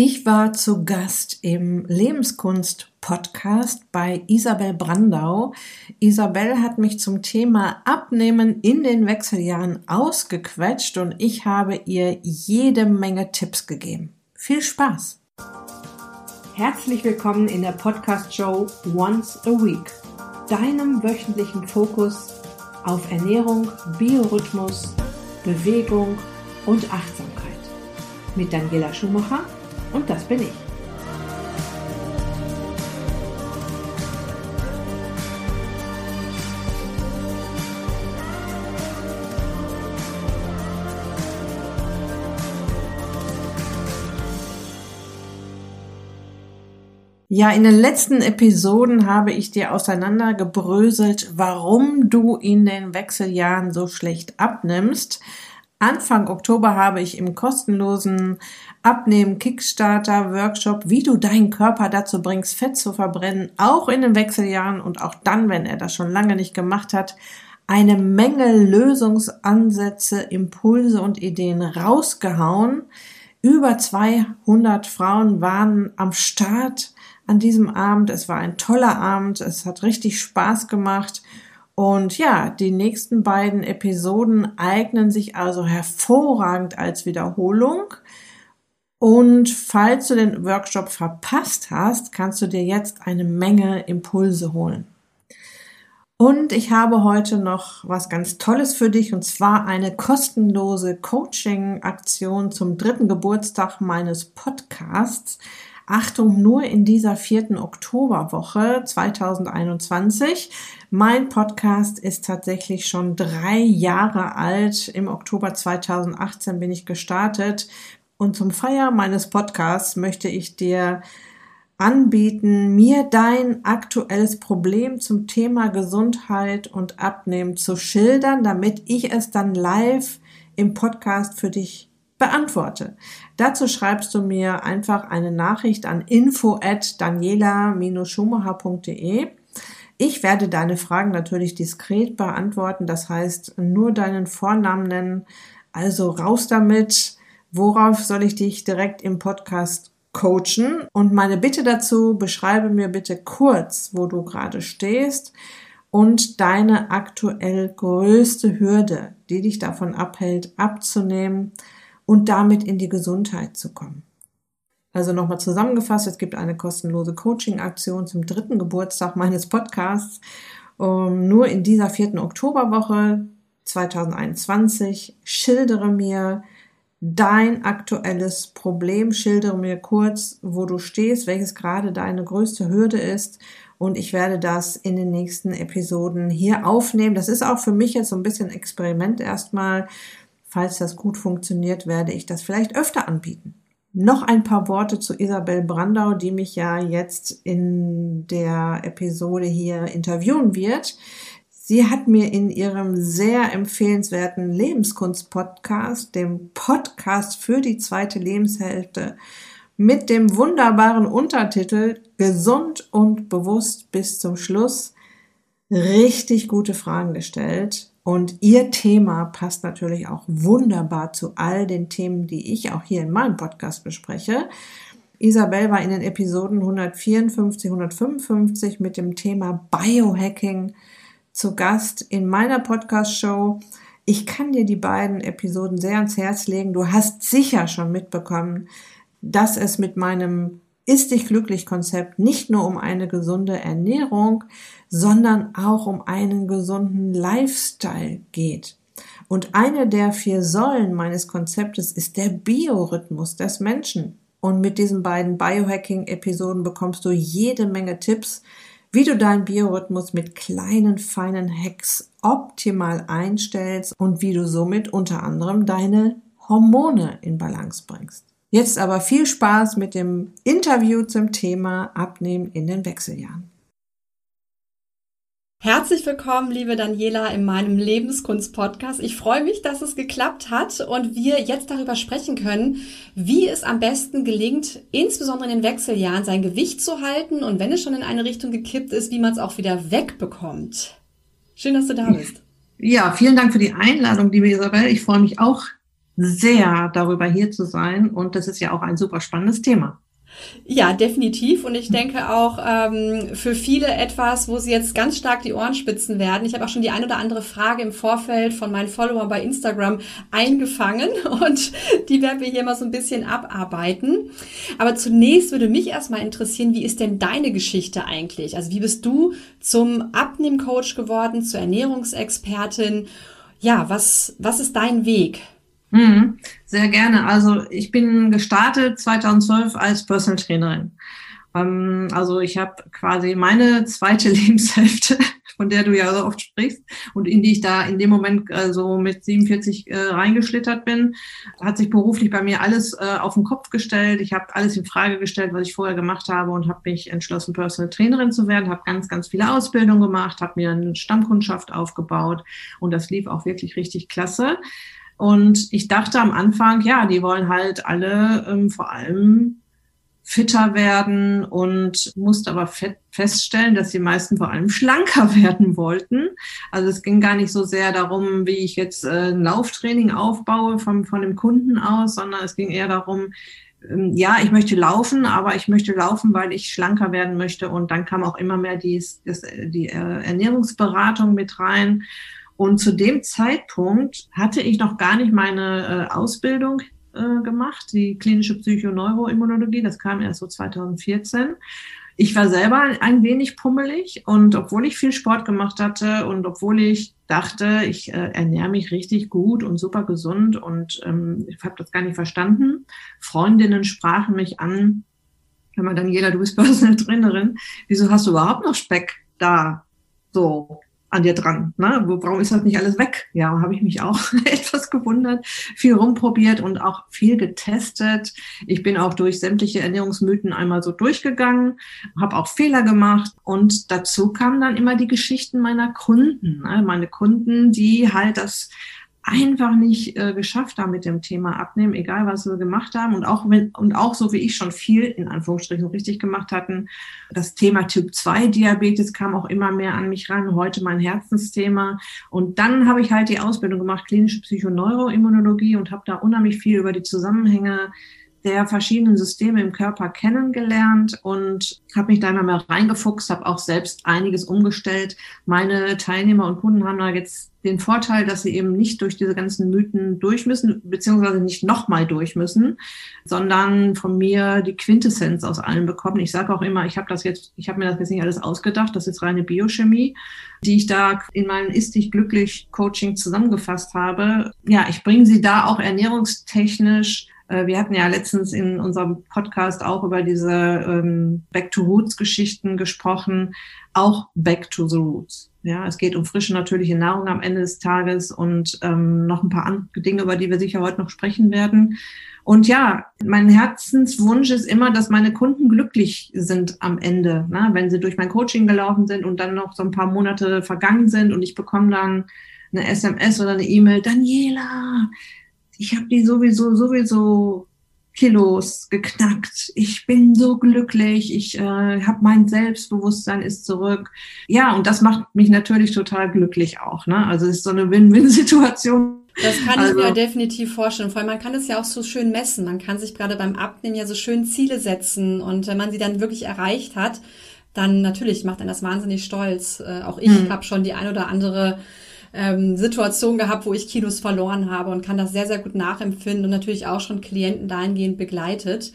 Ich war zu Gast im Lebenskunst-Podcast bei Isabel Brandau. Isabel hat mich zum Thema Abnehmen in den Wechseljahren ausgequetscht und ich habe ihr jede Menge Tipps gegeben. Viel Spaß! Herzlich willkommen in der Podcast-Show Once a Week, deinem wöchentlichen Fokus auf Ernährung, Biorhythmus, Bewegung und Achtsamkeit. Mit Daniela Schumacher und das bin ich. Ja, in den letzten Episoden habe ich dir auseinandergebröselt, warum du in den Wechseljahren so schlecht abnimmst. Anfang Oktober habe ich im kostenlosen Abnehmen Kickstarter Workshop, wie du deinen Körper dazu bringst, Fett zu verbrennen, auch in den Wechseljahren und auch dann, wenn er das schon lange nicht gemacht hat, eine Menge Lösungsansätze, Impulse und Ideen rausgehauen. Über 200 Frauen waren am Start an diesem Abend. Es war ein toller Abend. Es hat richtig Spaß gemacht. Und ja, die nächsten beiden Episoden eignen sich also hervorragend als Wiederholung. Und falls du den Workshop verpasst hast, kannst du dir jetzt eine Menge Impulse holen. Und ich habe heute noch was ganz Tolles für dich und zwar eine kostenlose Coaching-Aktion zum dritten Geburtstag meines Podcasts. Achtung, nur in dieser vierten Oktoberwoche 2021. Mein Podcast ist tatsächlich schon drei Jahre alt. Im Oktober 2018 bin ich gestartet. Und zum Feier meines Podcasts möchte ich dir anbieten, mir dein aktuelles Problem zum Thema Gesundheit und Abnehmen zu schildern, damit ich es dann live im Podcast für dich beantworte. Dazu schreibst du mir einfach eine Nachricht an info at daniela-schumacher.de. Ich werde deine Fragen natürlich diskret beantworten, das heißt nur deinen Vornamen nennen. Also raus damit. Worauf soll ich dich direkt im Podcast coachen? Und meine Bitte dazu, beschreibe mir bitte kurz, wo du gerade stehst und deine aktuell größte Hürde, die dich davon abhält, abzunehmen und damit in die Gesundheit zu kommen. Also nochmal zusammengefasst, es gibt eine kostenlose Coaching-Aktion zum dritten Geburtstag meines Podcasts. Um, nur in dieser vierten Oktoberwoche 2021 schildere mir dein aktuelles Problem, schildere mir kurz, wo du stehst, welches gerade deine größte Hürde ist und ich werde das in den nächsten Episoden hier aufnehmen. Das ist auch für mich jetzt so ein bisschen Experiment erstmal, Falls das gut funktioniert, werde ich das vielleicht öfter anbieten. Noch ein paar Worte zu Isabel Brandau, die mich ja jetzt in der Episode hier interviewen wird. Sie hat mir in ihrem sehr empfehlenswerten Lebenskunst-Podcast, dem Podcast für die zweite Lebenshälfte, mit dem wunderbaren Untertitel Gesund und bewusst bis zum Schluss richtig gute Fragen gestellt. Und ihr Thema passt natürlich auch wunderbar zu all den Themen, die ich auch hier in meinem Podcast bespreche. Isabel war in den Episoden 154, 155 mit dem Thema Biohacking zu Gast in meiner Podcast-Show. Ich kann dir die beiden Episoden sehr ans Herz legen. Du hast sicher schon mitbekommen, dass es mit meinem Ist dich glücklich Konzept nicht nur um eine gesunde Ernährung, sondern auch um einen gesunden Lifestyle geht. Und eine der vier Säulen meines Konzeptes ist der Biorhythmus des Menschen. Und mit diesen beiden Biohacking-Episoden bekommst du jede Menge Tipps, wie du deinen Biorhythmus mit kleinen, feinen Hacks optimal einstellst und wie du somit unter anderem deine Hormone in Balance bringst. Jetzt aber viel Spaß mit dem Interview zum Thema Abnehmen in den Wechseljahren. Herzlich willkommen, liebe Daniela, in meinem Lebenskunst-Podcast. Ich freue mich, dass es geklappt hat und wir jetzt darüber sprechen können, wie es am besten gelingt, insbesondere in den Wechseljahren sein Gewicht zu halten und wenn es schon in eine Richtung gekippt ist, wie man es auch wieder wegbekommt. Schön, dass du da bist. Ja, vielen Dank für die Einladung, liebe Isabel. Ich freue mich auch, sehr darüber hier zu sein und das ist ja auch ein super spannendes Thema. Ja, definitiv. Und ich denke auch ähm, für viele etwas, wo sie jetzt ganz stark die Ohren spitzen werden. Ich habe auch schon die ein oder andere Frage im Vorfeld von meinen Followern bei Instagram eingefangen und die werden wir hier mal so ein bisschen abarbeiten. Aber zunächst würde mich erstmal interessieren, wie ist denn deine Geschichte eigentlich? Also wie bist du zum Abnehmcoach geworden, zur Ernährungsexpertin? Ja, was, was ist dein Weg? Mhm, sehr gerne. Also ich bin gestartet 2012 als Personal Trainerin. Ähm, also ich habe quasi meine zweite Lebenshälfte, von der du ja so oft sprichst und in die ich da in dem Moment äh, so mit 47 äh, reingeschlittert bin, hat sich beruflich bei mir alles äh, auf den Kopf gestellt. Ich habe alles in Frage gestellt, was ich vorher gemacht habe und habe mich entschlossen, Personal Trainerin zu werden, habe ganz, ganz viele Ausbildungen gemacht, habe mir eine Stammkundschaft aufgebaut und das lief auch wirklich richtig klasse. Und ich dachte am Anfang, ja, die wollen halt alle ähm, vor allem fitter werden und musste aber feststellen, dass die meisten vor allem schlanker werden wollten. Also es ging gar nicht so sehr darum, wie ich jetzt äh, ein Lauftraining aufbaue vom, von dem Kunden aus, sondern es ging eher darum, ähm, ja, ich möchte laufen, aber ich möchte laufen, weil ich schlanker werden möchte. Und dann kam auch immer mehr dies, das, die äh, Ernährungsberatung mit rein. Und zu dem Zeitpunkt hatte ich noch gar nicht meine äh, Ausbildung äh, gemacht, die klinische Psychoneuroimmunologie. Das kam erst so 2014. Ich war selber ein wenig pummelig und obwohl ich viel Sport gemacht hatte und obwohl ich dachte, ich äh, ernähre mich richtig gut und super gesund und ähm, ich habe das gar nicht verstanden, Freundinnen sprachen mich an, wenn man dann jeder, du bist Personal Trainerin, wieso hast du überhaupt noch Speck da? So, an dir dran. Ne? Warum ist das nicht alles weg? Ja, habe ich mich auch etwas gewundert, viel rumprobiert und auch viel getestet. Ich bin auch durch sämtliche Ernährungsmythen einmal so durchgegangen, habe auch Fehler gemacht und dazu kamen dann immer die Geschichten meiner Kunden. Ne? Meine Kunden, die halt das einfach nicht äh, geschafft haben mit dem Thema Abnehmen, egal was wir gemacht haben und auch wenn und auch so wie ich schon viel in Anführungsstrichen richtig gemacht hatten. Das Thema Typ 2 Diabetes kam auch immer mehr an mich ran, heute mein Herzensthema und dann habe ich halt die Ausbildung gemacht klinische Psychoneuroimmunologie und habe da unheimlich viel über die Zusammenhänge der verschiedenen Systeme im Körper kennengelernt und habe mich da immer mehr reingefuchst, habe auch selbst einiges umgestellt. Meine Teilnehmer und Kunden haben da jetzt den Vorteil, dass sie eben nicht durch diese ganzen Mythen durch müssen, beziehungsweise nicht nochmal durch müssen, sondern von mir die Quintessenz aus allem bekommen. Ich sage auch immer, ich habe das jetzt, ich habe mir das jetzt nicht alles ausgedacht, das ist reine Biochemie, die ich da in meinem Ist dich glücklich Coaching zusammengefasst habe. Ja, ich bringe sie da auch ernährungstechnisch äh, wir hatten ja letztens in unserem Podcast auch über diese ähm, Back to Roots Geschichten gesprochen. Auch Back to the Roots. Ja, es geht um frische natürliche Nahrung am Ende des Tages und ähm, noch ein paar andere Dinge, über die wir sicher heute noch sprechen werden. Und ja, mein Herzenswunsch ist immer, dass meine Kunden glücklich sind am Ende, ne? wenn sie durch mein Coaching gelaufen sind und dann noch so ein paar Monate vergangen sind und ich bekomme dann eine SMS oder eine E-Mail, Daniela, ich habe die sowieso, sowieso Kilos geknackt. Ich bin so glücklich. Ich äh, habe mein Selbstbewusstsein ist zurück. Ja, und das macht mich natürlich total glücklich auch. Ne? Also es ist so eine Win-Win-Situation. Das kann also, ich mir definitiv vorstellen. Vor allem, man kann es ja auch so schön messen. Man kann sich gerade beim Abnehmen ja so schön Ziele setzen. Und wenn man sie dann wirklich erreicht hat, dann natürlich macht einen das wahnsinnig stolz. Äh, auch ich hm. habe schon die ein oder andere ähm, Situation gehabt, wo ich Kilos verloren habe und kann das sehr, sehr gut nachempfinden und natürlich auch schon Klienten dahingehend begleitet.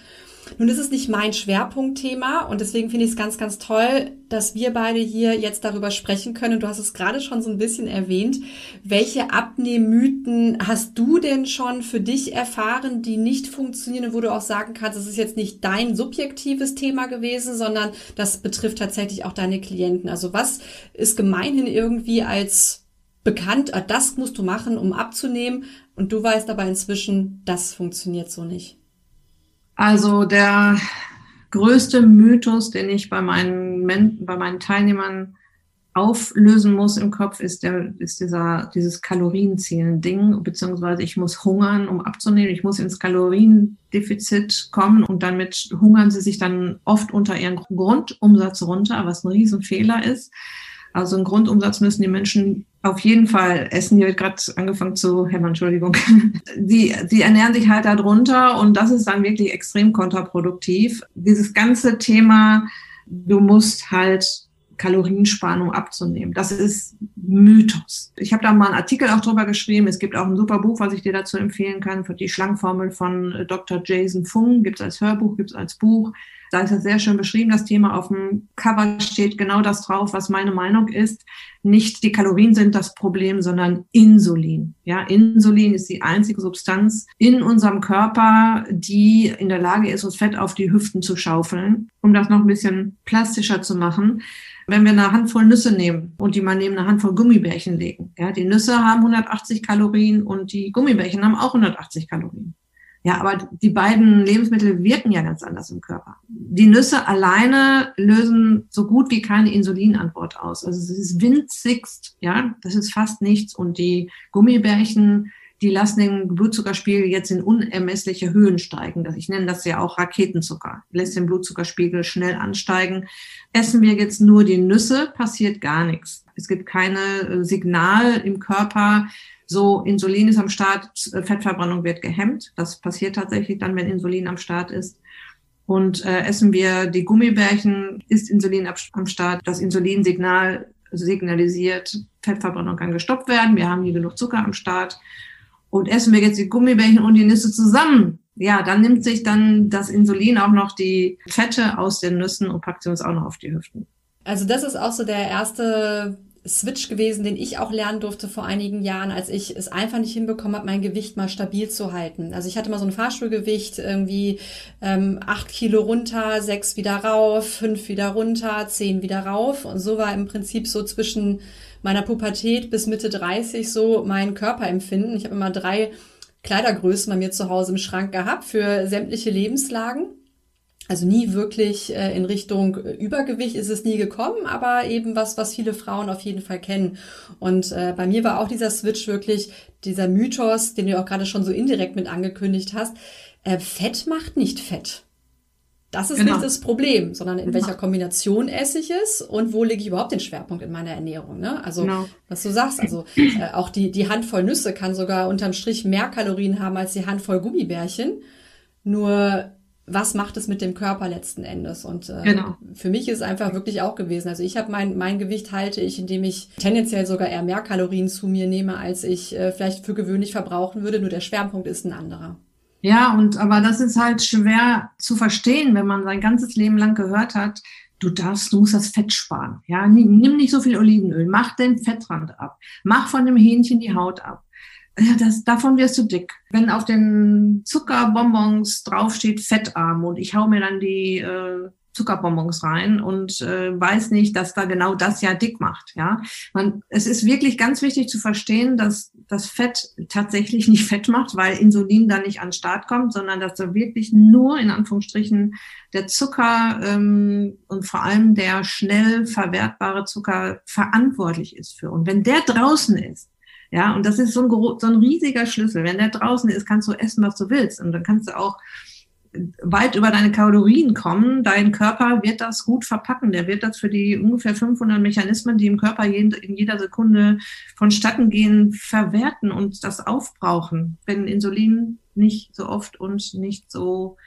Nun ist es nicht mein Schwerpunktthema und deswegen finde ich es ganz, ganz toll, dass wir beide hier jetzt darüber sprechen können. Du hast es gerade schon so ein bisschen erwähnt. Welche Abnehmmythen hast du denn schon für dich erfahren, die nicht funktionieren wo du auch sagen kannst, es ist jetzt nicht dein subjektives Thema gewesen, sondern das betrifft tatsächlich auch deine Klienten. Also was ist gemeinhin irgendwie als bekannt, ah, das musst du machen, um abzunehmen. Und du weißt aber inzwischen, das funktioniert so nicht. Also der größte Mythos, den ich bei meinen, bei meinen Teilnehmern auflösen muss im Kopf, ist, der, ist dieser, dieses Kalorienzielen-Ding, beziehungsweise ich muss hungern, um abzunehmen. Ich muss ins Kaloriendefizit kommen und damit hungern sie sich dann oft unter ihren Grundumsatz runter, was ein Riesenfehler ist Also einen Grundumsatz müssen die Menschen auf jeden Fall essen. Hier wird gerade angefangen zu hämmern, Entschuldigung. Die, die ernähren sich halt darunter und das ist dann wirklich extrem kontraproduktiv. Dieses ganze Thema, du musst halt Kalorienspannung abzunehmen. Das ist Mythos. Ich habe da mal einen Artikel auch drüber geschrieben. Es gibt auch ein super Buch, was ich dir dazu empfehlen kann, die Schlangformel von Dr. Jason Fung. Gibt es als Hörbuch, gibt es als Buch. Da ist das sehr schön beschrieben, das Thema. Auf dem Cover steht genau das drauf, was meine Meinung ist. Nicht die Kalorien sind das Problem, sondern Insulin. Ja, Insulin ist die einzige Substanz in unserem Körper, die in der Lage ist, uns Fett auf die Hüften zu schaufeln. Um das noch ein bisschen plastischer zu machen wenn wir eine Handvoll Nüsse nehmen und die mal neben eine Handvoll Gummibärchen legen. Ja, die Nüsse haben 180 Kalorien und die Gummibärchen haben auch 180 Kalorien. Ja, aber die beiden Lebensmittel wirken ja ganz anders im Körper. Die Nüsse alleine lösen so gut wie keine Insulinantwort aus. Also es ist winzigst, ja, das ist fast nichts. Und die Gummibärchen, die lassen den Blutzuckerspiegel jetzt in unermessliche Höhen steigen. Ich nenne das ja auch Raketenzucker. Lässt den Blutzuckerspiegel schnell ansteigen. Essen wir jetzt nur die Nüsse, passiert gar nichts. Es gibt keine äh, Signal im Körper, so Insulin ist am Start, Fettverbrennung wird gehemmt. Das passiert tatsächlich dann, wenn Insulin am Start ist. Und äh, essen wir die Gummibärchen, ist Insulin am Start. Das Insulinsignal signalisiert, Fettverbrennung kann gestoppt werden. Wir haben hier genug Zucker am Start. Und essen wir jetzt die Gummibärchen und die Nüsse zusammen, ja, dann nimmt sich dann das Insulin auch noch die Fette aus den Nüssen und packt sie uns auch noch auf die Hüften. Also das ist auch so der erste Switch gewesen, den ich auch lernen durfte vor einigen Jahren, als ich es einfach nicht hinbekommen habe, mein Gewicht mal stabil zu halten. Also ich hatte mal so ein Fahrstuhlgewicht, irgendwie ähm, acht Kilo runter, sechs wieder rauf, fünf wieder runter, zehn wieder rauf. Und so war im Prinzip so zwischen meiner Pubertät bis Mitte 30 so mein Körperempfinden. Ich habe immer drei Kleidergrößen bei mir zu Hause im Schrank gehabt für sämtliche Lebenslagen. Also nie wirklich äh, in Richtung äh, Übergewicht ist es nie gekommen, aber eben was, was viele Frauen auf jeden Fall kennen. Und äh, bei mir war auch dieser Switch wirklich dieser Mythos, den du auch gerade schon so indirekt mit angekündigt hast. Fett macht nicht Fett. Das ist genau. nicht das Problem, sondern in genau. welcher Kombination esse ich es und wo lege ich überhaupt den Schwerpunkt in meiner Ernährung. Ne? Also genau. was du sagst, also äh, auch die, die Handvoll Nüsse kann sogar unterm Strich mehr Kalorien haben als die Handvoll Gummibärchen. Nur was macht es mit dem Körper letzten Endes? Und äh, genau. für mich ist es einfach wirklich auch gewesen. Also ich habe mein, mein Gewicht halte ich, indem ich tendenziell sogar eher mehr Kalorien zu mir nehme, als ich äh, vielleicht für gewöhnlich verbrauchen würde. Nur der Schwerpunkt ist ein anderer. Ja, und aber das ist halt schwer zu verstehen, wenn man sein ganzes Leben lang gehört hat, du darfst, du musst das Fett sparen. Ja, nimm nicht so viel Olivenöl, mach den Fettrand ab, mach von dem Hähnchen die Haut ab ja, das, davon wirst du dick. Wenn auf den Zuckerbonbons draufsteht fettarm und ich hau mir dann die äh, Zuckerbonbons rein und äh, weiß nicht, dass da genau das ja dick macht. Ja, man, es ist wirklich ganz wichtig zu verstehen, dass das Fett tatsächlich nicht fett macht, weil Insulin da nicht an den Start kommt, sondern dass da wirklich nur in Anführungsstrichen der Zucker ähm, und vor allem der schnell verwertbare Zucker verantwortlich ist für. Und wenn der draußen ist, ja, und das ist so ein, so ein riesiger Schlüssel. Wenn der draußen ist, kannst du essen, was du willst. Und dann kannst du auch weit über deine Kalorien kommen. Dein Körper wird das gut verpacken. Der wird das für die ungefähr 500 Mechanismen, die im Körper in jeder Sekunde vonstatten gehen, verwerten und das aufbrauchen, wenn Insulin nicht so oft und nicht so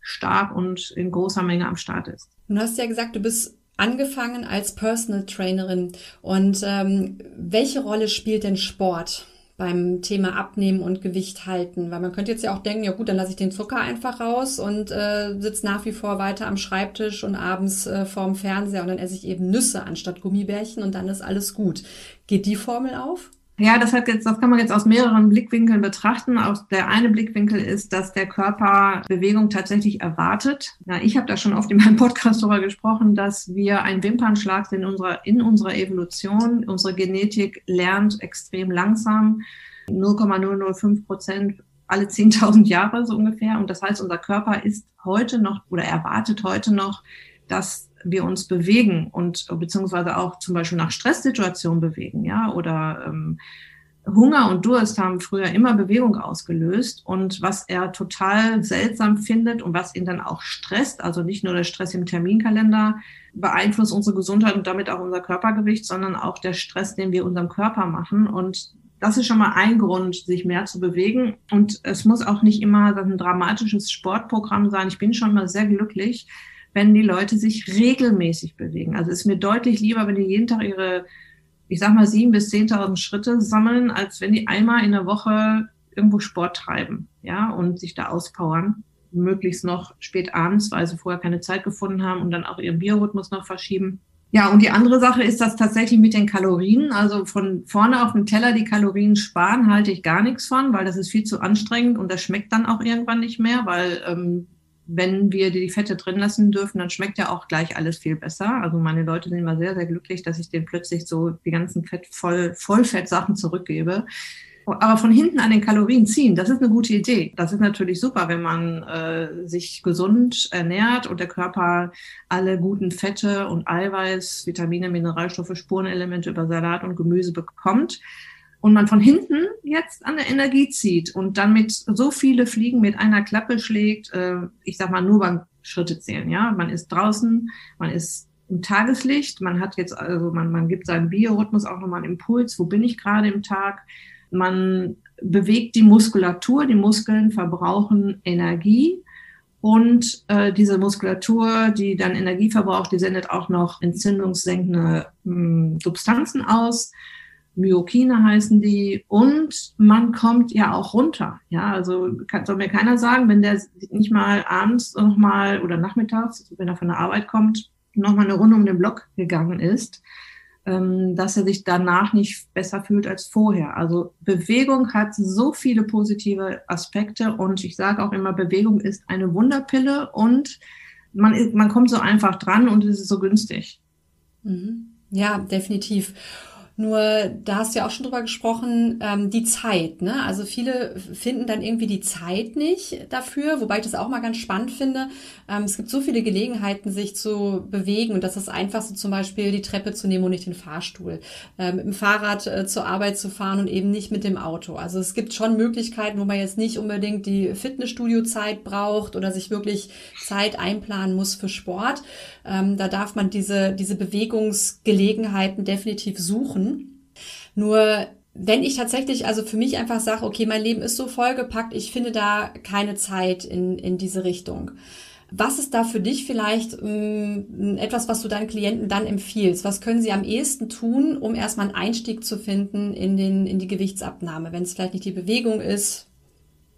stark und in großer Menge am Start ist. Du hast ja gesagt, du bist angefangen als Personal Trainerin. Und ähm, welche Rolle spielt denn Sport beim Thema Abnehmen und Gewicht halten? Weil man könnte jetzt ja auch denken, ja gut, dann lasse ich den Zucker einfach raus und äh, sitze nach wie vor weiter am Schreibtisch und abends äh, vorm Fernseher und dann esse ich eben Nüsse anstatt Gummibärchen und dann ist alles gut. Geht die Formel auf? Ja, das hat jetzt, das kann man jetzt aus mehreren Blickwinkeln betrachten. Auch der eine Blickwinkel ist, dass der Körper Bewegung tatsächlich erwartet. Ja, ich habe da schon oft in meinem Podcast darüber gesprochen, dass wir einen Wimpernschlag in unserer, in unserer Evolution. Unsere Genetik lernt extrem langsam. 0,005 Prozent alle 10.000 Jahre so ungefähr. Und das heißt, unser Körper ist heute noch oder erwartet heute noch, dass wir uns bewegen und beziehungsweise auch zum Beispiel nach Stresssituationen bewegen, ja, oder ähm, Hunger und Durst haben früher immer Bewegung ausgelöst und was er total seltsam findet und was ihn dann auch stresst, also nicht nur der Stress im Terminkalender beeinflusst unsere Gesundheit und damit auch unser Körpergewicht, sondern auch der Stress, den wir unserem Körper machen und das ist schon mal ein Grund, sich mehr zu bewegen. Und es muss auch nicht immer ein dramatisches Sportprogramm sein. Ich bin schon mal sehr glücklich, wenn die Leute sich regelmäßig bewegen. Also es ist mir deutlich lieber, wenn die jeden Tag ihre ich sag mal, sieben bis zehntausend Schritte sammeln, als wenn die einmal in der Woche irgendwo Sport treiben, ja, und sich da auspowern. Möglichst noch spät abends, weil sie vorher keine Zeit gefunden haben und dann auch ihren Biorhythmus noch verschieben. Ja, und die andere Sache ist das tatsächlich mit den Kalorien. Also von vorne auf dem Teller die Kalorien sparen, halte ich gar nichts von, weil das ist viel zu anstrengend und das schmeckt dann auch irgendwann nicht mehr, weil ähm, wenn wir die Fette drin lassen dürfen, dann schmeckt ja auch gleich alles viel besser. Also meine Leute sind immer sehr, sehr glücklich, dass ich denen plötzlich so die ganzen Fett, voll, Vollfettsachen zurückgebe. Aber von hinten an den Kalorien ziehen, das ist eine gute Idee. Das ist natürlich super, wenn man äh, sich gesund ernährt und der Körper alle guten Fette und Eiweiß, Vitamine, Mineralstoffe, Spurenelemente über Salat und Gemüse bekommt und man von hinten jetzt an der Energie zieht und dann mit so viele Fliegen mit einer Klappe schlägt, äh, ich sag mal nur beim Schritte zählen, ja. Man ist draußen, man ist im Tageslicht, man hat jetzt, also man, man gibt seinem Biorhythmus auch nochmal einen Impuls, wo bin ich gerade im Tag? Man bewegt die Muskulatur, die Muskeln verbrauchen Energie und äh, diese Muskulatur, die dann Energie verbraucht, die sendet auch noch entzündungssenkende mh, hm, Substanzen aus. Myokine heißen die. Und man kommt ja auch runter. Ja, also kann, soll mir keiner sagen, wenn der nicht mal abends nochmal oder nachmittags, wenn er von der Arbeit kommt, nochmal eine Runde um den Block gegangen ist, ähm, dass er sich danach nicht besser fühlt als vorher. Also Bewegung hat so viele positive Aspekte und ich sage auch immer, Bewegung ist eine Wunderpille und man, man kommt so einfach dran und es ist so günstig. Mhm. Ja, definitiv. Nur da hast du ja auch schon drüber gesprochen, ähm, die Zeit. Ne? Also viele finden dann irgendwie die Zeit nicht dafür, wobei ich das auch mal ganz spannend finde. Ähm, es gibt so viele Gelegenheiten, sich zu bewegen und das ist einfach so zum Beispiel die Treppe zu nehmen und nicht den Fahrstuhl. Ähm, mit dem Fahrrad äh, zur Arbeit zu fahren und eben nicht mit dem Auto. Also es gibt schon Möglichkeiten, wo man jetzt nicht unbedingt die Fitnessstudio-Zeit braucht oder sich wirklich Zeit einplanen muss für Sport. Ähm, da darf man diese, diese Bewegungsgelegenheiten definitiv suchen. Nur wenn ich tatsächlich also für mich einfach sage, okay, mein Leben ist so vollgepackt, ich finde da keine Zeit in, in diese Richtung. Was ist da für dich vielleicht ähm, etwas, was du deinen Klienten dann empfiehlst? Was können sie am ehesten tun, um erstmal einen Einstieg zu finden in, den, in die Gewichtsabnahme? Wenn es vielleicht nicht die Bewegung ist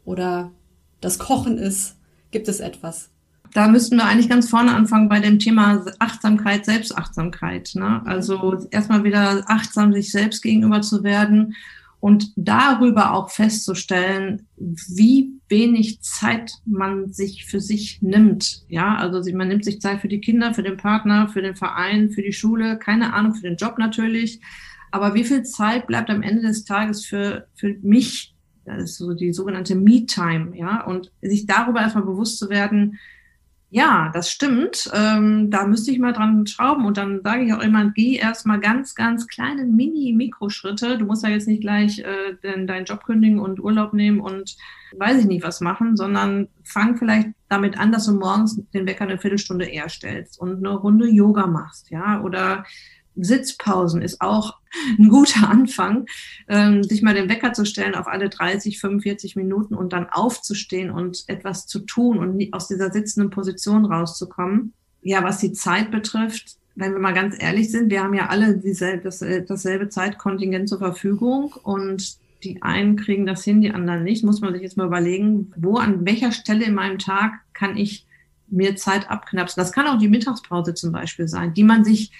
oder das Kochen ist, gibt es etwas? Da müssten wir eigentlich ganz vorne anfangen bei dem Thema Achtsamkeit, Selbstachtsamkeit. Ne? Also erstmal wieder achtsam sich selbst gegenüber zu werden und darüber auch festzustellen, wie wenig Zeit man sich für sich nimmt. Ja, also man nimmt sich Zeit für die Kinder, für den Partner, für den Verein, für die Schule, keine Ahnung, für den Job natürlich. Aber wie viel Zeit bleibt am Ende des Tages für, für mich? Das ist so die sogenannte Me-Time, ja, und sich darüber erstmal bewusst zu werden, ja, das stimmt. Ähm, da müsste ich mal dran schrauben. Und dann sage ich auch immer, geh erst mal ganz, ganz kleine Mini-Mikroschritte. Du musst ja jetzt nicht gleich äh, den, deinen Job kündigen und Urlaub nehmen und weiß ich nicht was machen, sondern fang vielleicht damit an, dass du morgens den Wecker eine Viertelstunde eher stellst und eine Runde Yoga machst, ja, oder Sitzpausen ist auch ein guter Anfang, ähm, sich mal den Wecker zu stellen auf alle 30, 45 Minuten und dann aufzustehen und etwas zu tun und aus dieser sitzenden Position rauszukommen. Ja, was die Zeit betrifft, wenn wir mal ganz ehrlich sind, wir haben ja alle dieselbe, dasselbe Zeitkontingent zur Verfügung und die einen kriegen das hin, die anderen nicht. Muss man sich jetzt mal überlegen, wo, an welcher Stelle in meinem Tag kann ich mir Zeit abknapsen. Das kann auch die Mittagspause zum Beispiel sein, die man sich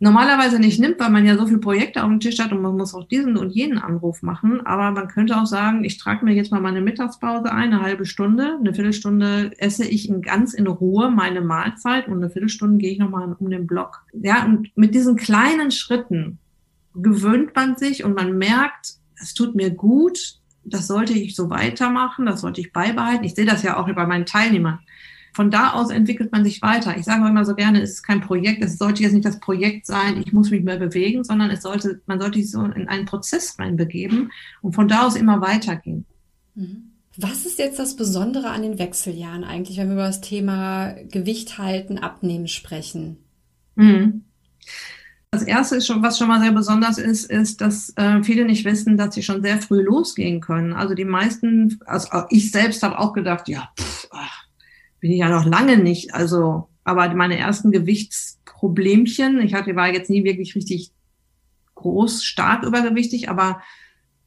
normalerweise nicht nimmt, weil man ja so viele Projekte auf dem Tisch hat und man muss auch diesen und jenen Anruf machen. Aber man könnte auch sagen, ich trage mir jetzt mal meine Mittagspause ein, eine halbe Stunde, eine Viertelstunde esse ich in ganz in Ruhe meine Mahlzeit und eine Viertelstunde gehe ich nochmal um den Block. Ja, und mit diesen kleinen Schritten gewöhnt man sich und man merkt, es tut mir gut, das sollte ich so weitermachen, das sollte ich beibehalten. Ich sehe das ja auch bei meinen Teilnehmern von da aus entwickelt man sich weiter. Ich sage immer so gerne, es ist kein Projekt, es sollte jetzt nicht das Projekt sein, ich muss mich mehr bewegen, sondern es sollte, man sollte sich so in einen Prozess reinbegeben und von da aus immer weitergehen. Mhm. Was ist jetzt das Besondere an den Wechseljahren eigentlich, wenn wir über das Thema Gewicht halten, abnehmen sprechen? Mhm. Das erste ist schon, was schon mal sehr besonders ist, ist, dass äh, viele nicht wissen, dass sie schon sehr früh losgehen können. Also die meisten, also ich selbst habe auch gedacht, ja, pff, ach, bin ich ja noch lange nicht. Also, aber meine ersten Gewichtsproblemchen, ich hatte, war jetzt nie wirklich richtig groß, stark übergewichtig, aber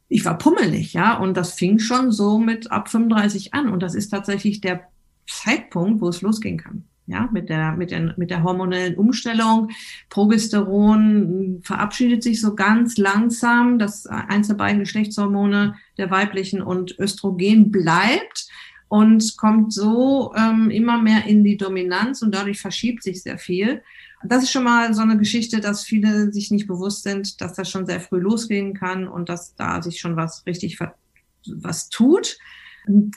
ich war pummelig, ja, und das fing schon so mit ab 35 an. Und das ist tatsächlich der Zeitpunkt, wo es losgehen kann. Ja, mit der, mit der, mit der hormonellen Umstellung. Progesteron verabschiedet sich so ganz langsam. Das eins der beiden Geschlechtshormone der weiblichen und Östrogen bleibt und kommt so ähm, immer mehr in die Dominanz und dadurch verschiebt sich sehr viel. Das ist schon mal so eine Geschichte, dass viele sich nicht bewusst sind, dass das schon sehr früh losgehen kann und dass da sich schon was richtig was tut.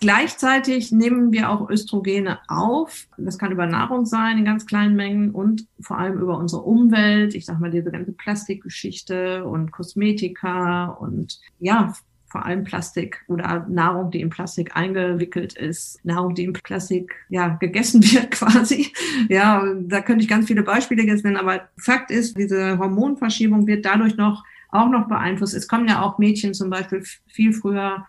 Gleichzeitig nehmen wir auch Östrogene auf. Das kann über Nahrung sein in ganz kleinen Mengen und vor allem über unsere Umwelt. Ich sag mal diese ganze Plastikgeschichte und Kosmetika und ja, vor allem Plastik oder Nahrung, die in Plastik eingewickelt ist, Nahrung, die in Plastik ja gegessen wird quasi. Ja, da könnte ich ganz viele Beispiele jetzt nennen, aber Fakt ist, diese Hormonverschiebung wird dadurch noch auch noch beeinflusst. Es kommen ja auch Mädchen zum Beispiel viel früher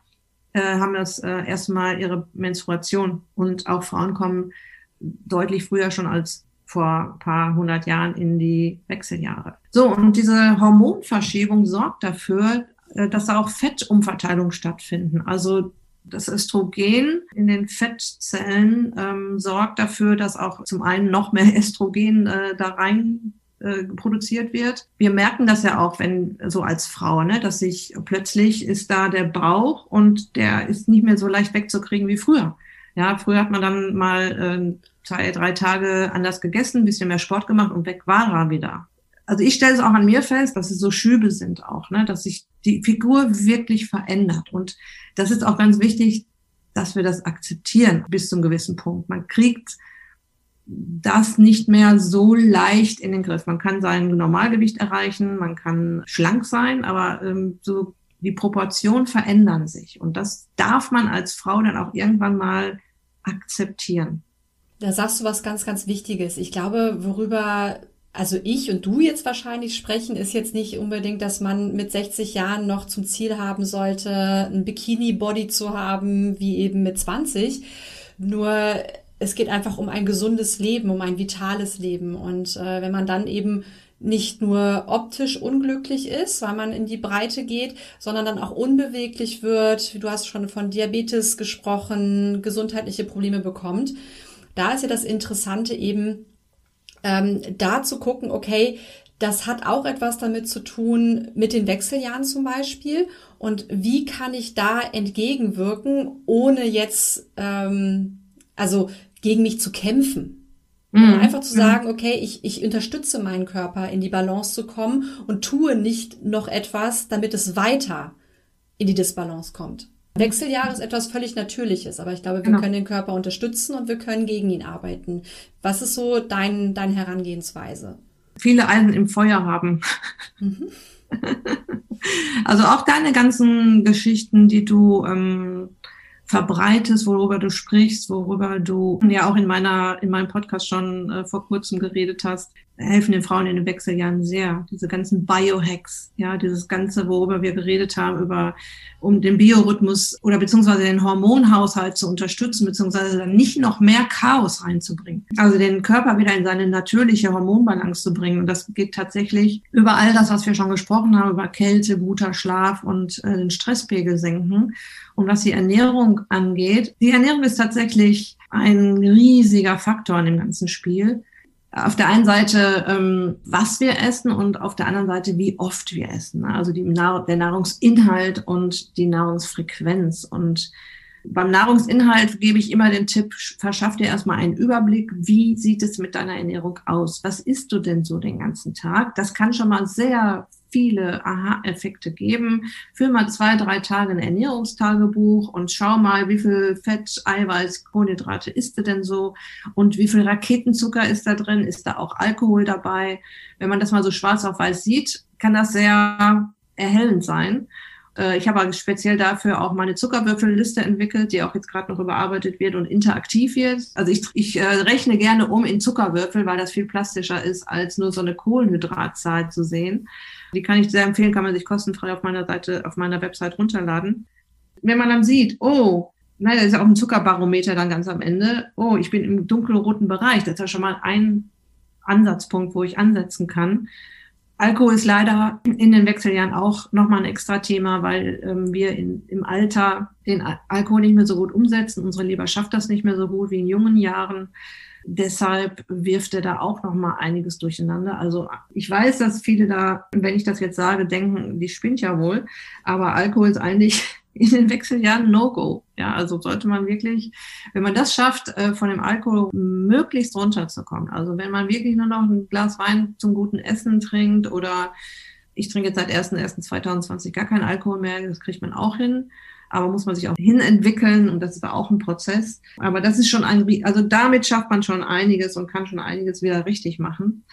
äh, haben das äh, erstmal ihre Menstruation und auch Frauen kommen deutlich früher schon als vor ein paar hundert Jahren in die Wechseljahre. So, und diese Hormonverschiebung sorgt dafür, dass da auch Fettumverteilung stattfinden. Also das Östrogen in den Fettzellen ähm, sorgt dafür, dass auch zum einen noch mehr Östrogen äh, da rein äh, produziert wird. Wir merken das ja auch, wenn so als Frau, ne, dass sich plötzlich ist da der Bauch und der ist nicht mehr so leicht wegzukriegen wie früher. Ja, früher hat man dann mal äh, zwei, drei Tage anders gegessen, bisschen mehr Sport gemacht und weg war er wieder also ich stelle es auch an mir fest, dass es so Schübe sind auch, ne? dass sich die Figur wirklich verändert. Und das ist auch ganz wichtig, dass wir das akzeptieren bis zum gewissen Punkt. Man kriegt das nicht mehr so leicht in den Griff. Man kann sein Normalgewicht erreichen, man kann schlank sein, aber ähm, so die Proportionen verändern sich. Und das darf man als Frau dann auch irgendwann mal akzeptieren. Da sagst du was ganz, ganz Wichtiges. Ich glaube, worüber also ich und du jetzt wahrscheinlich sprechen, ist jetzt nicht unbedingt, dass man mit 60 Jahren noch zum Ziel haben sollte, ein Bikini-Body zu haben, wie eben mit 20. Nur es geht einfach um ein gesundes Leben, um ein vitales Leben. Und äh, wenn man dann eben nicht nur optisch unglücklich ist, weil man in die Breite geht, sondern dann auch unbeweglich wird. Du hast schon von Diabetes gesprochen, gesundheitliche Probleme bekommt. Da ist ja das Interessante eben, ähm, da zu gucken, okay, das hat auch etwas damit zu tun mit den Wechseljahren zum Beispiel. Und wie kann ich da entgegenwirken, ohne jetzt, ähm, also gegen mich zu kämpfen? Mhm. Einfach zu sagen, okay, ich, ich unterstütze meinen Körper, in die Balance zu kommen und tue nicht noch etwas, damit es weiter in die Disbalance kommt. Wechseljahre ist etwas völlig Natürliches, aber ich glaube, wir genau. können den Körper unterstützen und wir können gegen ihn arbeiten. Was ist so dein, deine Herangehensweise? Viele Eisen im Feuer haben. Mhm. Also auch deine ganzen Geschichten, die du ähm, verbreitest, worüber du sprichst, worüber du ja auch in meiner in meinem Podcast schon äh, vor kurzem geredet hast, helfen den Frauen in den Wechseljahren sehr. Diese ganzen Biohacks, ja, dieses ganze, worüber wir geredet haben, über um den Biorhythmus oder beziehungsweise den Hormonhaushalt zu unterstützen, beziehungsweise dann nicht noch mehr Chaos reinzubringen. Also den Körper wieder in seine natürliche Hormonbalance zu bringen. Und das geht tatsächlich über all das, was wir schon gesprochen haben, über Kälte, guter Schlaf und äh, den Stresspegel senken. Und was die Ernährung angeht, die Ernährung ist tatsächlich ein riesiger Faktor in dem ganzen Spiel auf der einen Seite, ähm, was wir essen und auf der anderen Seite, wie oft wir essen. Also die Nahr der Nahrungsinhalt und die Nahrungsfrequenz. Und beim Nahrungsinhalt gebe ich immer den Tipp, verschaff dir erstmal einen Überblick, wie sieht es mit deiner Ernährung aus? Was isst du denn so den ganzen Tag? Das kann schon mal sehr viele Aha-Effekte geben. Führ mal zwei, drei Tage ein Ernährungstagebuch und schau mal, wie viel Fett, Eiweiß, Kohlenhydrate isst du denn so und wie viel Raketenzucker ist da drin, ist da auch Alkohol dabei. Wenn man das mal so schwarz auf weiß sieht, kann das sehr erhellend sein. Äh, ich habe speziell dafür auch meine Zuckerwürfelliste entwickelt, die auch jetzt gerade noch überarbeitet wird und interaktiv wird. Also ich, ich äh, rechne gerne um in Zuckerwürfel, weil das viel plastischer ist, als nur so eine Kohlenhydratzahl zu sehen. Die kann ich sehr empfehlen, kann man sich kostenfrei auf meiner Seite, auf meiner Website runterladen. Wenn man dann sieht, oh, na, das ist ja auch ein Zuckerbarometer dann ganz am Ende. Oh, ich bin im dunkelroten Bereich. Das ist ja schon mal ein Ansatzpunkt, wo ich ansetzen kann. Alkohol ist leider in den Wechseljahren auch nochmal ein extra Thema, weil ähm, wir in, im Alter den Alkohol nicht mehr so gut umsetzen. Unsere Leber schafft das nicht mehr so gut wie in jungen Jahren. Deshalb wirft er da auch nochmal einiges durcheinander. Also ich weiß, dass viele da, wenn ich das jetzt sage, denken, die spinnt ja wohl. Aber Alkohol ist eigentlich in den Wechseljahren No-Go. Ja, also sollte man wirklich, wenn man das schafft, äh, von dem Alkohol möglichst runterzukommen. Also wenn man wirklich nur noch ein Glas Wein zum guten Essen trinkt oder ich trinke jetzt seit 1.1.2020 gar keinen Alkohol mehr, das kriegt man auch hin. Aber muss man sich auch hinentwickeln und das ist auch ein Prozess. Aber das ist schon ein, also damit schafft man schon einiges und kann schon einiges wieder richtig machen.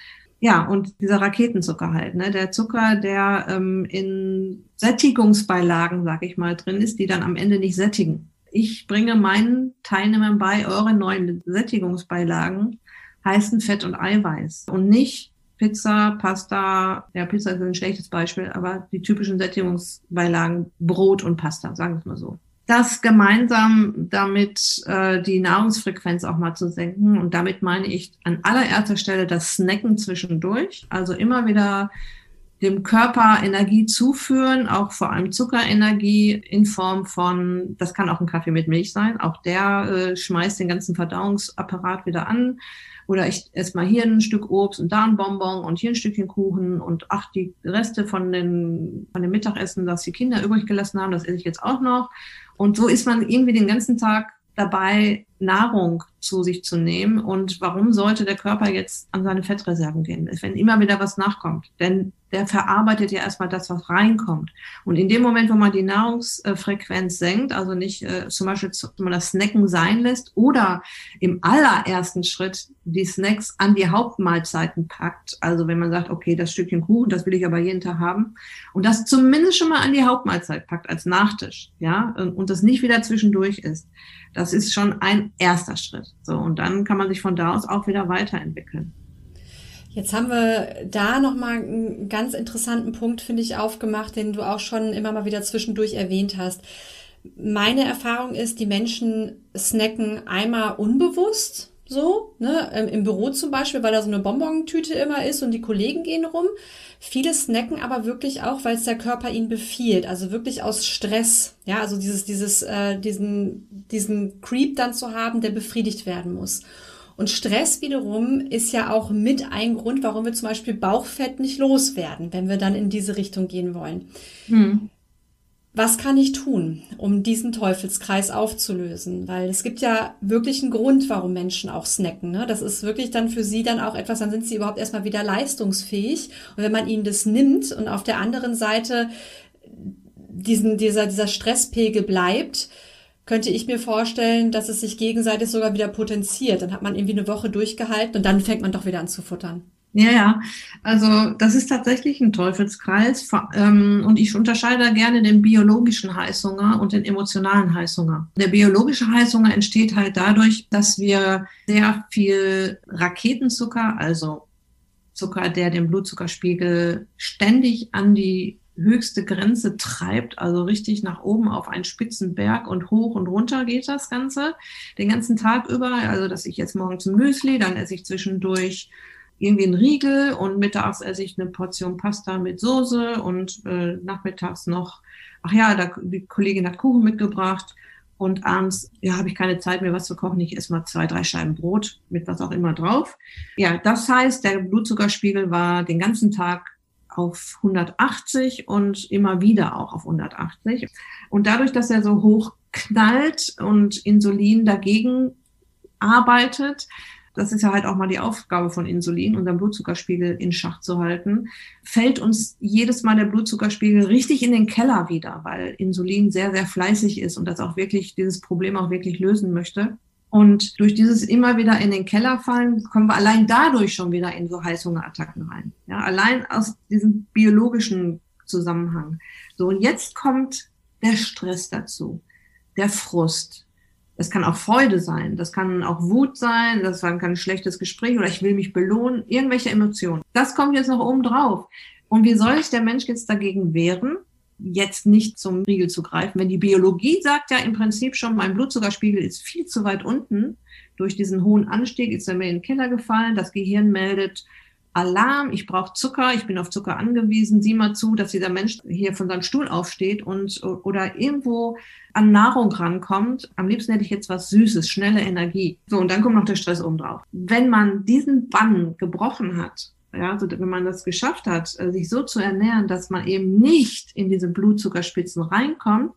Ja, und dieser Raketenzucker halt, ne? Der Zucker, der ähm, in Sättigungsbeilagen, sag ich mal, drin ist, die dann am Ende nicht sättigen. Ich bringe meinen Teilnehmern bei, eure neuen Sättigungsbeilagen heißen Fett und Eiweiß und nicht Pizza, Pasta, ja, Pizza ist ein schlechtes Beispiel, aber die typischen Sättigungsbeilagen Brot und Pasta, sagen wir es mal so das gemeinsam damit äh, die Nahrungsfrequenz auch mal zu senken. Und damit meine ich an allererster Stelle das Snacken zwischendurch. Also immer wieder dem Körper Energie zuführen, auch vor allem Zuckerenergie in Form von, das kann auch ein Kaffee mit Milch sein, auch der äh, schmeißt den ganzen Verdauungsapparat wieder an. Oder ich esse mal hier ein Stück Obst und da ein Bonbon und hier ein Stückchen Kuchen und ach, die Reste von den, von dem Mittagessen, das die Kinder übrig gelassen haben, das esse ich jetzt auch noch. Und so ist man irgendwie den ganzen Tag dabei, Nahrung zu sich zu nehmen. Und warum sollte der Körper jetzt an seine Fettreserven gehen, wenn immer wieder was nachkommt? Denn der verarbeitet ja erstmal das, was reinkommt. Und in dem Moment, wo man die Nahrungsfrequenz senkt, also nicht äh, zum Beispiel zu, man das Snacken sein lässt oder im allerersten Schritt die Snacks an die Hauptmahlzeiten packt, also wenn man sagt, okay, das Stückchen Kuchen, das will ich aber jeden Tag haben, und das zumindest schon mal an die Hauptmahlzeit packt als Nachtisch, ja, und das nicht wieder zwischendurch ist, das ist schon ein erster Schritt. So, und dann kann man sich von da aus auch wieder weiterentwickeln. Jetzt haben wir da nochmal einen ganz interessanten Punkt, finde ich, aufgemacht, den du auch schon immer mal wieder zwischendurch erwähnt hast. Meine Erfahrung ist, die Menschen snacken einmal unbewusst, so, ne, im Büro zum Beispiel, weil da so eine Bonbontüte immer ist und die Kollegen gehen rum. Viele snacken aber wirklich auch, weil es der Körper ihnen befiehlt, also wirklich aus Stress, ja, also dieses, dieses, äh, diesen, diesen Creep dann zu haben, der befriedigt werden muss. Und Stress wiederum ist ja auch mit ein Grund, warum wir zum Beispiel Bauchfett nicht loswerden, wenn wir dann in diese Richtung gehen wollen. Hm. Was kann ich tun, um diesen Teufelskreis aufzulösen? Weil es gibt ja wirklich einen Grund, warum Menschen auch snacken. Ne? Das ist wirklich dann für sie dann auch etwas, dann sind sie überhaupt erstmal wieder leistungsfähig. Und wenn man ihnen das nimmt und auf der anderen Seite diesen, dieser, dieser Stresspegel bleibt, könnte ich mir vorstellen, dass es sich gegenseitig sogar wieder potenziert. Dann hat man irgendwie eine Woche durchgehalten und dann fängt man doch wieder an zu futtern. Ja, ja. Also das ist tatsächlich ein Teufelskreis. Ähm, und ich unterscheide gerne den biologischen Heißhunger und den emotionalen Heißhunger. Der biologische Heißhunger entsteht halt dadurch, dass wir sehr viel Raketenzucker, also Zucker, der den Blutzuckerspiegel ständig an die höchste Grenze treibt, also richtig nach oben auf einen spitzen Berg und hoch und runter geht das Ganze, den ganzen Tag über. Also, dass ich jetzt morgens ein Müsli, dann esse ich zwischendurch irgendwie einen Riegel und mittags esse ich eine Portion Pasta mit Soße und äh, nachmittags noch, ach ja, da, die Kollegin hat Kuchen mitgebracht und abends, ja, habe ich keine Zeit mehr, was zu kochen. Ich esse mal zwei, drei Scheiben Brot mit was auch immer drauf. Ja, das heißt, der Blutzuckerspiegel war den ganzen Tag auf 180 und immer wieder auch auf 180. Und dadurch, dass er so hoch knallt und Insulin dagegen arbeitet, das ist ja halt auch mal die Aufgabe von Insulin, unseren Blutzuckerspiegel in Schach zu halten, fällt uns jedes Mal der Blutzuckerspiegel richtig in den Keller wieder, weil Insulin sehr, sehr fleißig ist und das auch wirklich, dieses Problem auch wirklich lösen möchte. Und durch dieses immer wieder in den Keller fallen, kommen wir allein dadurch schon wieder in so Heißhungerattacken rein. Ja, allein aus diesem biologischen Zusammenhang. So, und jetzt kommt der Stress dazu, der Frust. Das kann auch Freude sein, das kann auch Wut sein, das kann ein schlechtes Gespräch oder ich will mich belohnen, irgendwelche Emotionen. Das kommt jetzt noch oben drauf. Und wie soll sich der Mensch jetzt dagegen wehren? jetzt nicht zum Riegel zu greifen. Wenn die Biologie sagt ja im Prinzip schon, mein Blutzuckerspiegel ist viel zu weit unten, durch diesen hohen Anstieg ist er mir in den Keller gefallen, das Gehirn meldet Alarm, ich brauche Zucker, ich bin auf Zucker angewiesen, sieh mal zu, dass dieser Mensch hier von seinem Stuhl aufsteht und oder irgendwo an Nahrung rankommt. Am liebsten hätte ich jetzt was Süßes, schnelle Energie. So, und dann kommt noch der Stress oben drauf. Wenn man diesen Bann gebrochen hat, ja, also wenn man das geschafft hat, äh, sich so zu ernähren, dass man eben nicht in diese Blutzuckerspitzen reinkommt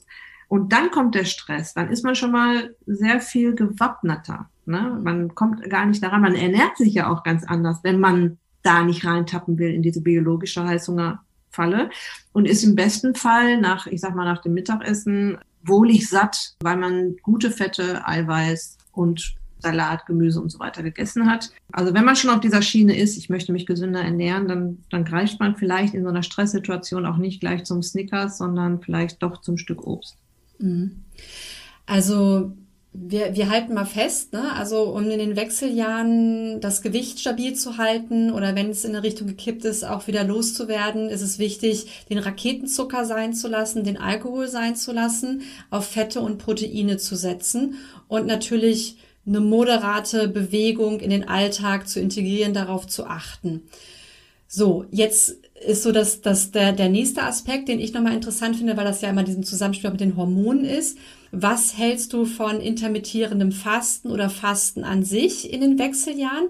und dann kommt der Stress, dann ist man schon mal sehr viel gewappneter. Ne? Man kommt gar nicht daran, man ernährt sich ja auch ganz anders, wenn man da nicht reintappen will in diese biologische Heißhungerfalle und ist im besten Fall nach, ich sag mal, nach dem Mittagessen wohlig satt, weil man gute Fette, Eiweiß und Salat, Gemüse und so weiter gegessen hat. Also wenn man schon auf dieser Schiene ist, ich möchte mich gesünder ernähren, dann, dann greift man vielleicht in so einer Stresssituation auch nicht gleich zum Snickers, sondern vielleicht doch zum Stück Obst. Mhm. Also wir, wir halten mal fest, ne? also um in den Wechseljahren das Gewicht stabil zu halten oder wenn es in eine Richtung gekippt ist, auch wieder loszuwerden, ist es wichtig, den Raketenzucker sein zu lassen, den Alkohol sein zu lassen, auf Fette und Proteine zu setzen und natürlich eine moderate Bewegung in den Alltag zu integrieren, darauf zu achten. So, jetzt ist so, dass, dass der, der nächste Aspekt, den ich nochmal interessant finde, weil das ja immer diesen Zusammenspiel mit den Hormonen ist. Was hältst du von intermittierendem Fasten oder Fasten an sich in den Wechseljahren?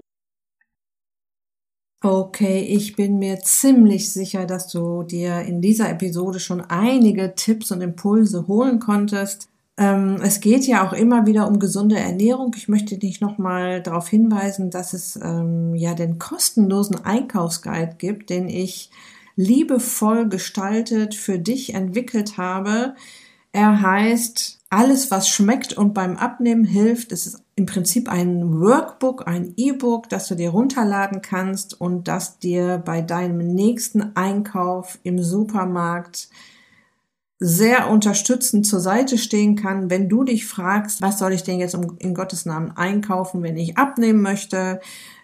Okay, ich bin mir ziemlich sicher, dass du dir in dieser Episode schon einige Tipps und Impulse holen konntest. Ähm, es geht ja auch immer wieder um gesunde Ernährung. Ich möchte dich nochmal darauf hinweisen, dass es ähm, ja den kostenlosen Einkaufsguide gibt, den ich liebevoll gestaltet für dich entwickelt habe. Er heißt Alles, was schmeckt und beim Abnehmen hilft. Es ist im Prinzip ein Workbook, ein E-Book, das du dir runterladen kannst und das dir bei deinem nächsten Einkauf im Supermarkt sehr unterstützend zur Seite stehen kann, wenn du dich fragst, was soll ich denn jetzt in Gottes Namen einkaufen, wenn ich abnehmen möchte,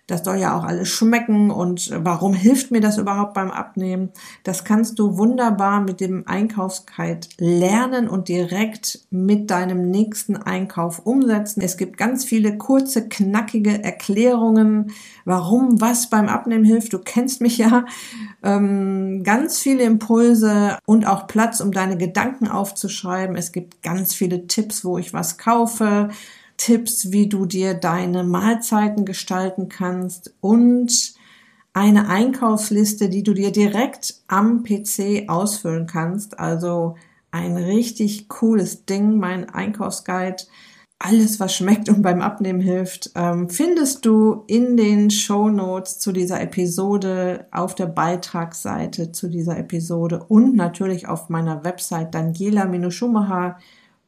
das soll ja auch alles schmecken und warum hilft mir das überhaupt beim Abnehmen? Das kannst du wunderbar mit dem Einkaufsguide lernen und direkt mit deinem nächsten Einkauf umsetzen. Es gibt ganz viele kurze, knackige Erklärungen, warum was beim Abnehmen hilft. Du kennst mich ja. Ähm, ganz viele Impulse und auch Platz, um deine Gedanken aufzuschreiben. Es gibt ganz viele Tipps, wo ich was kaufe Tipps, wie du dir deine Mahlzeiten gestalten kannst und eine Einkaufsliste, die du dir direkt am PC ausfüllen kannst. Also ein richtig cooles Ding, mein Einkaufsguide. Alles, was schmeckt und beim Abnehmen hilft, ähm, findest du in den Show Notes zu dieser Episode, auf der Beitragsseite zu dieser Episode und natürlich auf meiner Website daniela-schumacher.com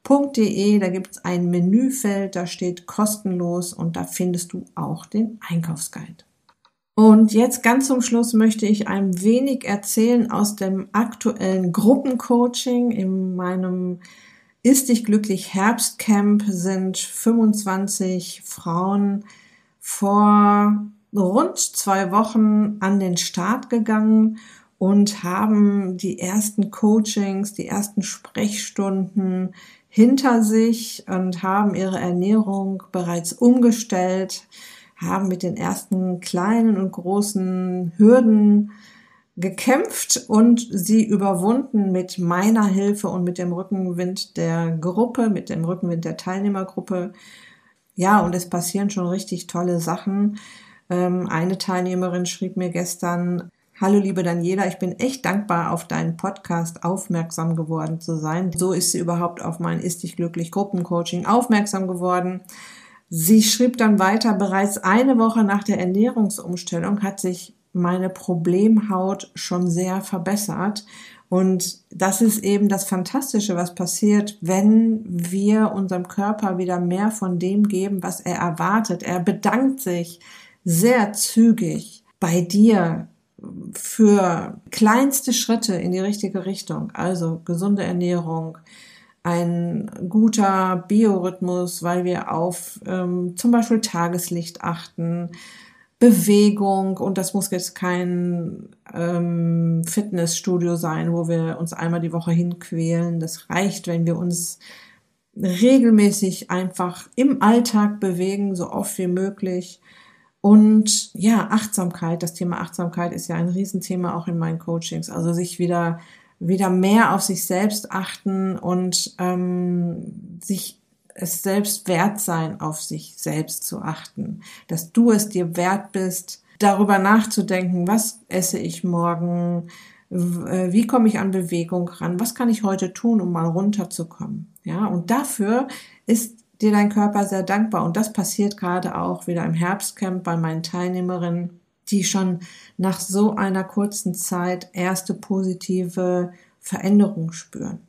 www.einkaufsguide.de. Da gibt es ein Menüfeld, da steht kostenlos und da findest du auch den Einkaufsguide. Und jetzt ganz zum Schluss möchte ich ein wenig erzählen aus dem aktuellen Gruppencoaching. In meinem Ist dich glücklich Herbstcamp sind 25 Frauen vor rund zwei Wochen an den Start gegangen und haben die ersten Coachings, die ersten Sprechstunden hinter sich und haben ihre Ernährung bereits umgestellt, haben mit den ersten kleinen und großen Hürden gekämpft und sie überwunden mit meiner Hilfe und mit dem Rückenwind der Gruppe, mit dem Rückenwind der Teilnehmergruppe. Ja, und es passieren schon richtig tolle Sachen. Ähm, eine Teilnehmerin schrieb mir gestern, Hallo liebe Daniela, ich bin echt dankbar, auf deinen Podcast aufmerksam geworden zu sein. So ist sie überhaupt auf mein Ist dich glücklich Gruppencoaching aufmerksam geworden. Sie schrieb dann weiter, bereits eine Woche nach der Ernährungsumstellung hat sich meine Problemhaut schon sehr verbessert. Und das ist eben das Fantastische, was passiert, wenn wir unserem Körper wieder mehr von dem geben, was er erwartet. Er bedankt sich sehr zügig bei dir für kleinste Schritte in die richtige Richtung, also gesunde Ernährung, ein guter Biorhythmus, weil wir auf ähm, zum Beispiel Tageslicht achten, Bewegung und das muss jetzt kein ähm, Fitnessstudio sein, wo wir uns einmal die Woche hinquälen. Das reicht, wenn wir uns regelmäßig einfach im Alltag bewegen, so oft wie möglich. Und ja, Achtsamkeit, das Thema Achtsamkeit ist ja ein Riesenthema auch in meinen Coachings. Also sich wieder, wieder mehr auf sich selbst achten und ähm, sich es selbst wert sein, auf sich selbst zu achten. Dass du es dir wert bist, darüber nachzudenken, was esse ich morgen, äh, wie komme ich an Bewegung ran, was kann ich heute tun, um mal runterzukommen. Ja, und dafür ist dir dein Körper sehr dankbar. Und das passiert gerade auch wieder im Herbstcamp bei meinen Teilnehmerinnen, die schon nach so einer kurzen Zeit erste positive Veränderung spüren.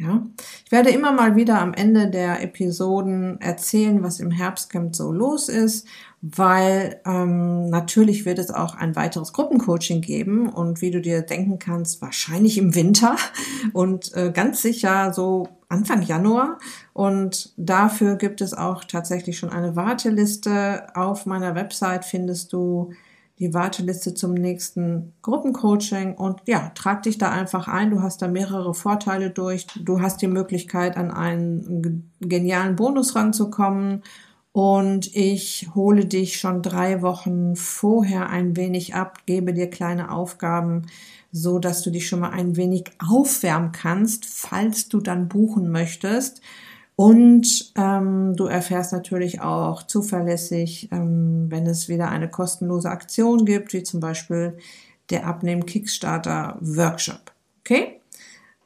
Ja, ich werde immer mal wieder am Ende der Episoden erzählen, was im Herbstcamp so los ist, weil ähm, natürlich wird es auch ein weiteres Gruppencoaching geben und wie du dir denken kannst, wahrscheinlich im Winter und äh, ganz sicher so Anfang Januar. Und dafür gibt es auch tatsächlich schon eine Warteliste. Auf meiner Website findest du die Warteliste zum nächsten Gruppencoaching und ja, trag dich da einfach ein. Du hast da mehrere Vorteile durch. Du hast die Möglichkeit, an einen genialen Bonus ranzukommen und ich hole dich schon drei Wochen vorher ein wenig ab, gebe dir kleine Aufgaben, so dass du dich schon mal ein wenig aufwärmen kannst, falls du dann buchen möchtest. Und ähm, du erfährst natürlich auch zuverlässig, ähm, wenn es wieder eine kostenlose Aktion gibt, wie zum Beispiel der Abnehmen Kickstarter Workshop. Okay?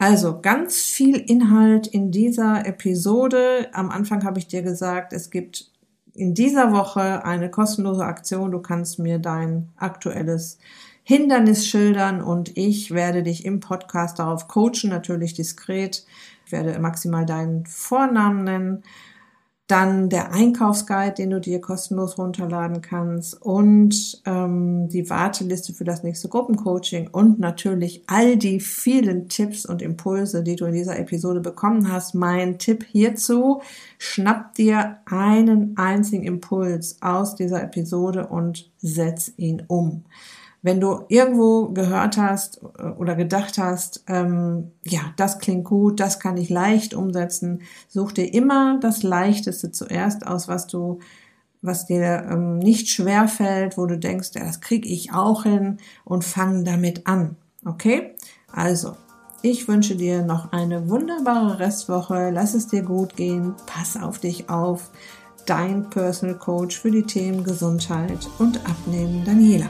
Also ganz viel Inhalt in dieser Episode. Am Anfang habe ich dir gesagt, es gibt in dieser Woche eine kostenlose Aktion. Du kannst mir dein aktuelles Hindernis schildern und ich werde dich im Podcast darauf coachen, natürlich diskret ich werde maximal deinen Vornamen nennen. Dann der Einkaufsguide, den du dir kostenlos runterladen kannst und ähm, die Warteliste für das nächste Gruppencoaching und natürlich all die vielen Tipps und Impulse, die du in dieser Episode bekommen hast. Mein Tipp hierzu, schnapp dir einen einzigen Impuls aus dieser Episode und setz ihn um wenn du irgendwo gehört hast äh, oder gedacht hast, ähm, ja, das klingt gut, das kann ich leicht umsetzen, such dir immer das Leichteste zuerst aus, was du, was dir ähm, nicht schwer fällt, wo du denkst, ja, das krieg ich auch hin und fang damit an. Okay? Also, ich wünsche dir noch eine wunderbare Restwoche. Lass es dir gut gehen. Pass auf dich auf. Dein Personal Coach für die Themen Gesundheit und Abnehmen, Daniela.